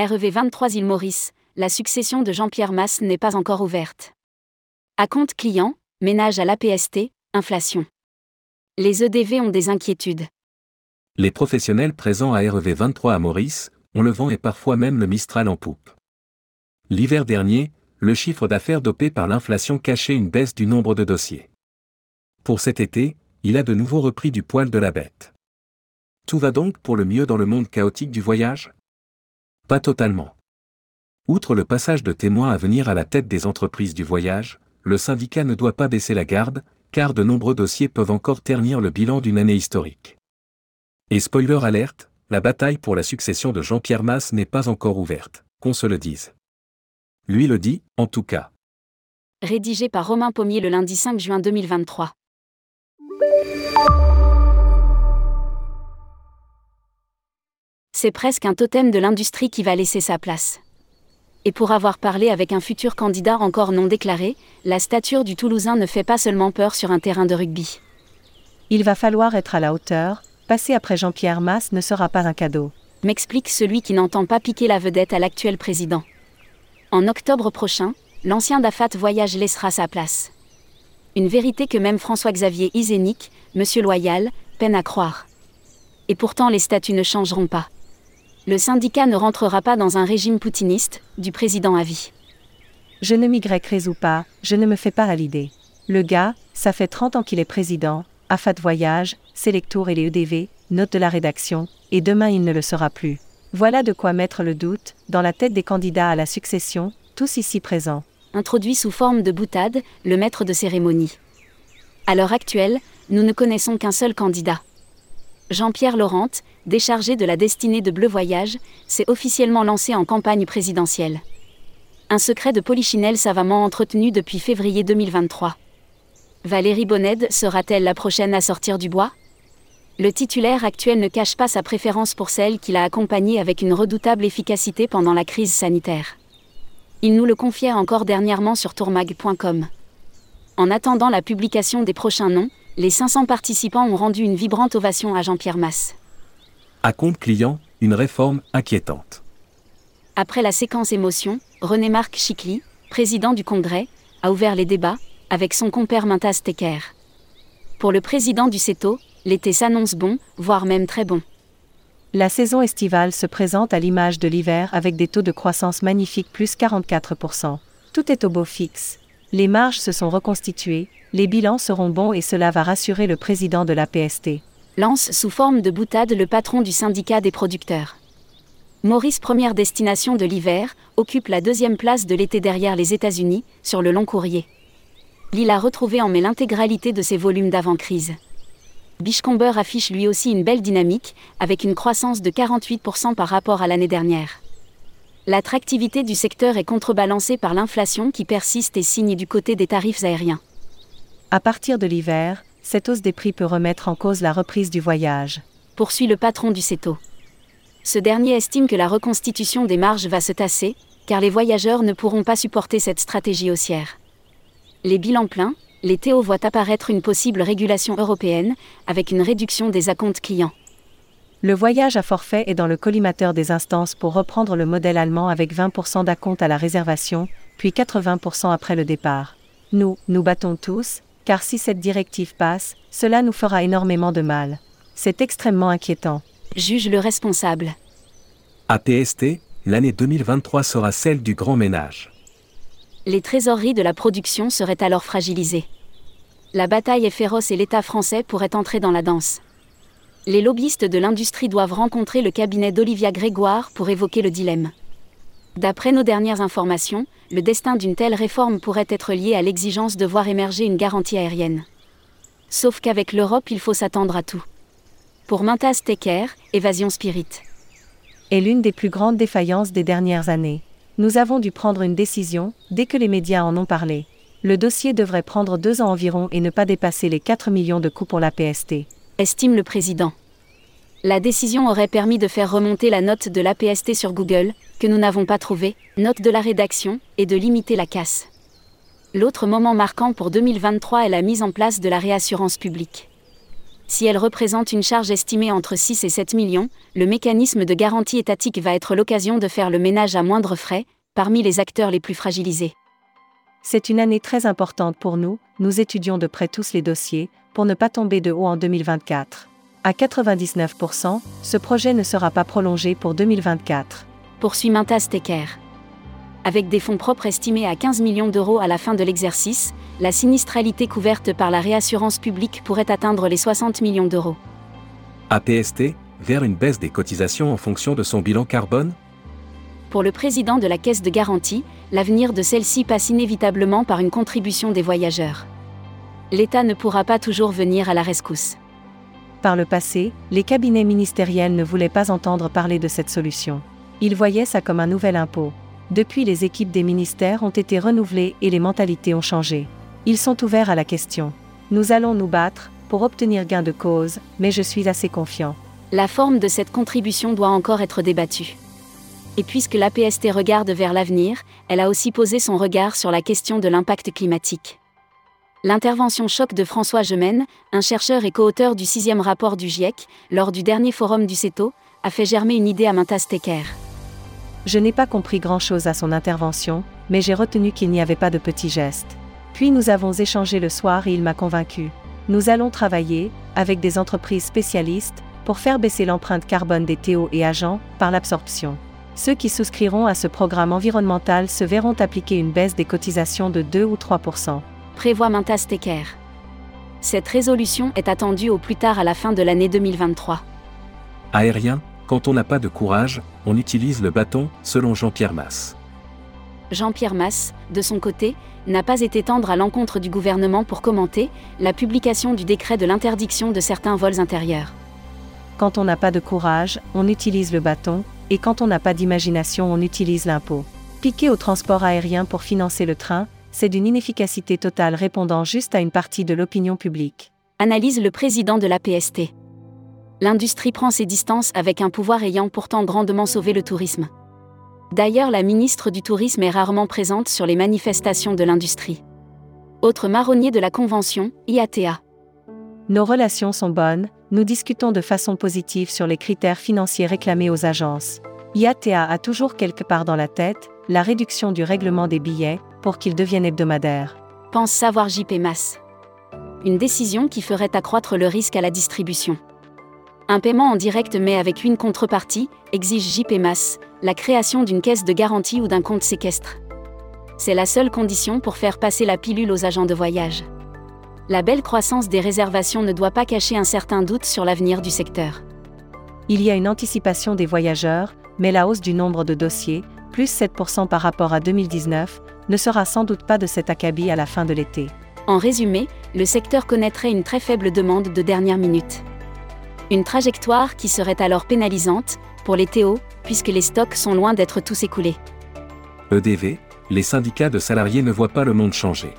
REV 23 île Maurice, la succession de Jean-Pierre Masse n'est pas encore ouverte. À compte client, ménage à l'APST, inflation. Les EDV ont des inquiétudes. Les professionnels présents à REV 23 à Maurice ont le vent et parfois même le Mistral en poupe. L'hiver dernier, le chiffre d'affaires dopé par l'inflation cachait une baisse du nombre de dossiers. Pour cet été, il a de nouveau repris du poil de la bête. Tout va donc pour le mieux dans le monde chaotique du voyage? Pas totalement. Outre le passage de témoins à venir à la tête des entreprises du voyage, le syndicat ne doit pas baisser la garde, car de nombreux dossiers peuvent encore ternir le bilan d'une année historique. Et spoiler alerte, la bataille pour la succession de Jean-Pierre Masse n'est pas encore ouverte, qu'on se le dise. Lui le dit, en tout cas. Rédigé par Romain Pommier le lundi 5 juin 2023. C'est presque un totem de l'industrie qui va laisser sa place. Et pour avoir parlé avec un futur candidat encore non déclaré, la stature du Toulousain ne fait pas seulement peur sur un terrain de rugby. Il va falloir être à la hauteur, passer après Jean-Pierre Masse ne sera pas un cadeau. M'explique celui qui n'entend pas piquer la vedette à l'actuel président. En octobre prochain, l'ancien Dafat Voyage laissera sa place. Une vérité que même François-Xavier Isénic, Monsieur Loyal, peine à croire. Et pourtant les statuts ne changeront pas. Le syndicat ne rentrera pas dans un régime poutiniste, du président à vie. Je ne m'y ou pas, je ne me fais pas à l'idée. Le gars, ça fait 30 ans qu'il est président, AFAT Voyage, Selectour et les EDV, note de la rédaction, et demain il ne le sera plus. Voilà de quoi mettre le doute, dans la tête des candidats à la succession, tous ici présents. Introduit sous forme de boutade, le maître de cérémonie. À l'heure actuelle, nous ne connaissons qu'un seul candidat. Jean-Pierre Laurent, déchargé de la destinée de Bleu Voyage, s'est officiellement lancé en campagne présidentielle. Un secret de polichinelle savamment entretenu depuis février 2023. Valérie Bonnède sera-t-elle la prochaine à sortir du bois? Le titulaire actuel ne cache pas sa préférence pour celle qu'il a accompagnée avec une redoutable efficacité pendant la crise sanitaire. Il nous le confiait encore dernièrement sur tourmag.com. En attendant la publication des prochains noms, les 500 participants ont rendu une vibrante ovation à Jean-Pierre Masse. À compte client, une réforme inquiétante. Après la séquence émotion, René-Marc Chicly, président du Congrès, a ouvert les débats, avec son compère Mintas Tecker. Pour le président du CETO, l'été s'annonce bon, voire même très bon. La saison estivale se présente à l'image de l'hiver avec des taux de croissance magnifiques plus 44%. Tout est au beau fixe. Les marges se sont reconstituées, les bilans seront bons et cela va rassurer le président de la PST. Lance sous forme de boutade le patron du syndicat des producteurs. Maurice, première destination de l'hiver, occupe la deuxième place de l'été derrière les États-Unis, sur le long courrier. L'île a retrouvé en mai l'intégralité de ses volumes d'avant-crise. Bichcomber affiche lui aussi une belle dynamique, avec une croissance de 48% par rapport à l'année dernière. L'attractivité du secteur est contrebalancée par l'inflation qui persiste et signe du côté des tarifs aériens. À partir de l'hiver, cette hausse des prix peut remettre en cause la reprise du voyage. Poursuit le patron du CETO. Ce dernier estime que la reconstitution des marges va se tasser, car les voyageurs ne pourront pas supporter cette stratégie haussière. Les bilans pleins, les Théo voient apparaître une possible régulation européenne, avec une réduction des acomptes clients. Le voyage à forfait est dans le collimateur des instances pour reprendre le modèle allemand avec 20% d'acompte à la réservation, puis 80% après le départ. Nous, nous battons tous, car si cette directive passe, cela nous fera énormément de mal. C'est extrêmement inquiétant. Juge le responsable. À PST, l'année 2023 sera celle du grand ménage. Les trésoreries de la production seraient alors fragilisées. La bataille est féroce et l'État français pourrait entrer dans la danse. Les lobbyistes de l'industrie doivent rencontrer le cabinet d'Olivia Grégoire pour évoquer le dilemme. D'après nos dernières informations, le destin d'une telle réforme pourrait être lié à l'exigence de voir émerger une garantie aérienne. Sauf qu'avec l'Europe, il faut s'attendre à tout. Pour Mintas Tecker, Évasion Spirit. Est l'une des plus grandes défaillances des dernières années. Nous avons dû prendre une décision, dès que les médias en ont parlé. Le dossier devrait prendre deux ans environ et ne pas dépasser les 4 millions de coûts pour la PST. Estime le président. La décision aurait permis de faire remonter la note de l'APST sur Google, que nous n'avons pas trouvée, note de la rédaction, et de limiter la casse. L'autre moment marquant pour 2023 est la mise en place de la réassurance publique. Si elle représente une charge estimée entre 6 et 7 millions, le mécanisme de garantie étatique va être l'occasion de faire le ménage à moindre frais, parmi les acteurs les plus fragilisés. C'est une année très importante pour nous, nous étudions de près tous les dossiers, pour ne pas tomber de haut en 2024. À 99%, ce projet ne sera pas prolongé pour 2024. Poursuit Mintas Tecker. Avec des fonds propres estimés à 15 millions d'euros à la fin de l'exercice, la sinistralité couverte par la réassurance publique pourrait atteindre les 60 millions d'euros. APST, vers une baisse des cotisations en fonction de son bilan carbone? Pour le président de la Caisse de garantie, l'avenir de celle-ci passe inévitablement par une contribution des voyageurs. L'État ne pourra pas toujours venir à la rescousse. Par le passé, les cabinets ministériels ne voulaient pas entendre parler de cette solution. Ils voyaient ça comme un nouvel impôt. Depuis, les équipes des ministères ont été renouvelées et les mentalités ont changé. Ils sont ouverts à la question. Nous allons nous battre pour obtenir gain de cause, mais je suis assez confiant. La forme de cette contribution doit encore être débattue. Et puisque l'APST regarde vers l'avenir, elle a aussi posé son regard sur la question de l'impact climatique. L'intervention choc de François Gemène, un chercheur et co-auteur du sixième rapport du GIEC, lors du dernier forum du CETO, a fait germer une idée à Mintas Tecker. Je n'ai pas compris grand-chose à son intervention, mais j'ai retenu qu'il n'y avait pas de petits gestes. Puis nous avons échangé le soir et il m'a convaincu. Nous allons travailler, avec des entreprises spécialistes, pour faire baisser l'empreinte carbone des TO et agents, par l'absorption. Ceux qui souscriront à ce programme environnemental se verront appliquer une baisse des cotisations de 2 ou 3 prévoit Mintas Tecker. Cette résolution est attendue au plus tard à la fin de l'année 2023. Aérien, quand on n'a pas de courage, on utilise le bâton, selon Jean-Pierre Masse. Jean-Pierre Masse, de son côté, n'a pas été tendre à l'encontre du gouvernement pour commenter la publication du décret de l'interdiction de certains vols intérieurs. Quand on n'a pas de courage, on utilise le bâton, et quand on n'a pas d'imagination, on utilise l'impôt. Piqué au transport aérien pour financer le train, c'est d'une inefficacité totale répondant juste à une partie de l'opinion publique. Analyse le président de la PST. L'industrie prend ses distances avec un pouvoir ayant pourtant grandement sauvé le tourisme. D'ailleurs, la ministre du Tourisme est rarement présente sur les manifestations de l'industrie. Autre marronnier de la Convention, IATA. Nos relations sont bonnes, nous discutons de façon positive sur les critères financiers réclamés aux agences. IATA a toujours quelque part dans la tête la réduction du règlement des billets, pour qu'ils deviennent hebdomadaires. Pense savoir JP Mass. Une décision qui ferait accroître le risque à la distribution. Un paiement en direct mais avec une contrepartie, exige JP Mass, la création d'une caisse de garantie ou d'un compte séquestre. C'est la seule condition pour faire passer la pilule aux agents de voyage. La belle croissance des réservations ne doit pas cacher un certain doute sur l'avenir du secteur. Il y a une anticipation des voyageurs, mais la hausse du nombre de dossiers, plus 7% par rapport à 2019, ne sera sans doute pas de cet acabit à la fin de l'été. En résumé, le secteur connaîtrait une très faible demande de dernière minute. Une trajectoire qui serait alors pénalisante pour les TO, puisque les stocks sont loin d'être tous écoulés. EDV, les syndicats de salariés ne voient pas le monde changer.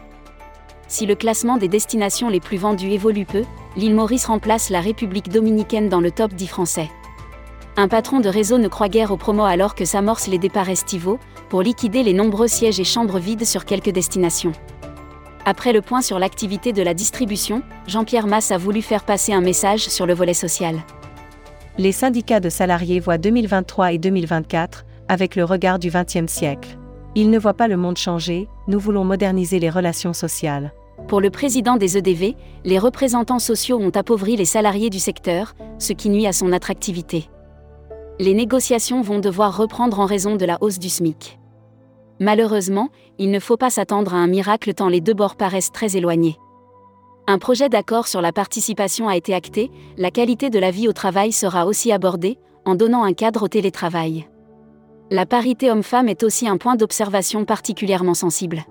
Si le classement des destinations les plus vendues évolue peu, l'île Maurice remplace la République dominicaine dans le top 10 français. Un patron de réseau ne croit guère aux promos alors que s'amorcent les départs estivaux, pour liquider les nombreux sièges et chambres vides sur quelques destinations. Après le point sur l'activité de la distribution, Jean-Pierre Masse a voulu faire passer un message sur le volet social. Les syndicats de salariés voient 2023 et 2024 avec le regard du XXe siècle. Ils ne voient pas le monde changer, nous voulons moderniser les relations sociales. Pour le président des EDV, les représentants sociaux ont appauvri les salariés du secteur, ce qui nuit à son attractivité les négociations vont devoir reprendre en raison de la hausse du SMIC. Malheureusement, il ne faut pas s'attendre à un miracle tant les deux bords paraissent très éloignés. Un projet d'accord sur la participation a été acté, la qualité de la vie au travail sera aussi abordée, en donnant un cadre au télétravail. La parité homme-femme est aussi un point d'observation particulièrement sensible.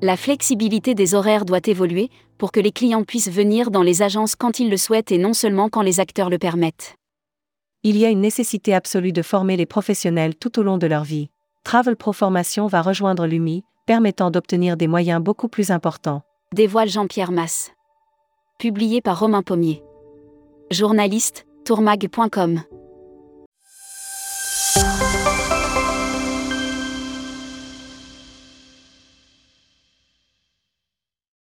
La flexibilité des horaires doit évoluer pour que les clients puissent venir dans les agences quand ils le souhaitent et non seulement quand les acteurs le permettent il y a une nécessité absolue de former les professionnels tout au long de leur vie. Travel Pro Formation va rejoindre l'UMI, permettant d'obtenir des moyens beaucoup plus importants. Dévoile Jean-Pierre Masse. Publié par Romain Pommier. Journaliste, tourmag.com.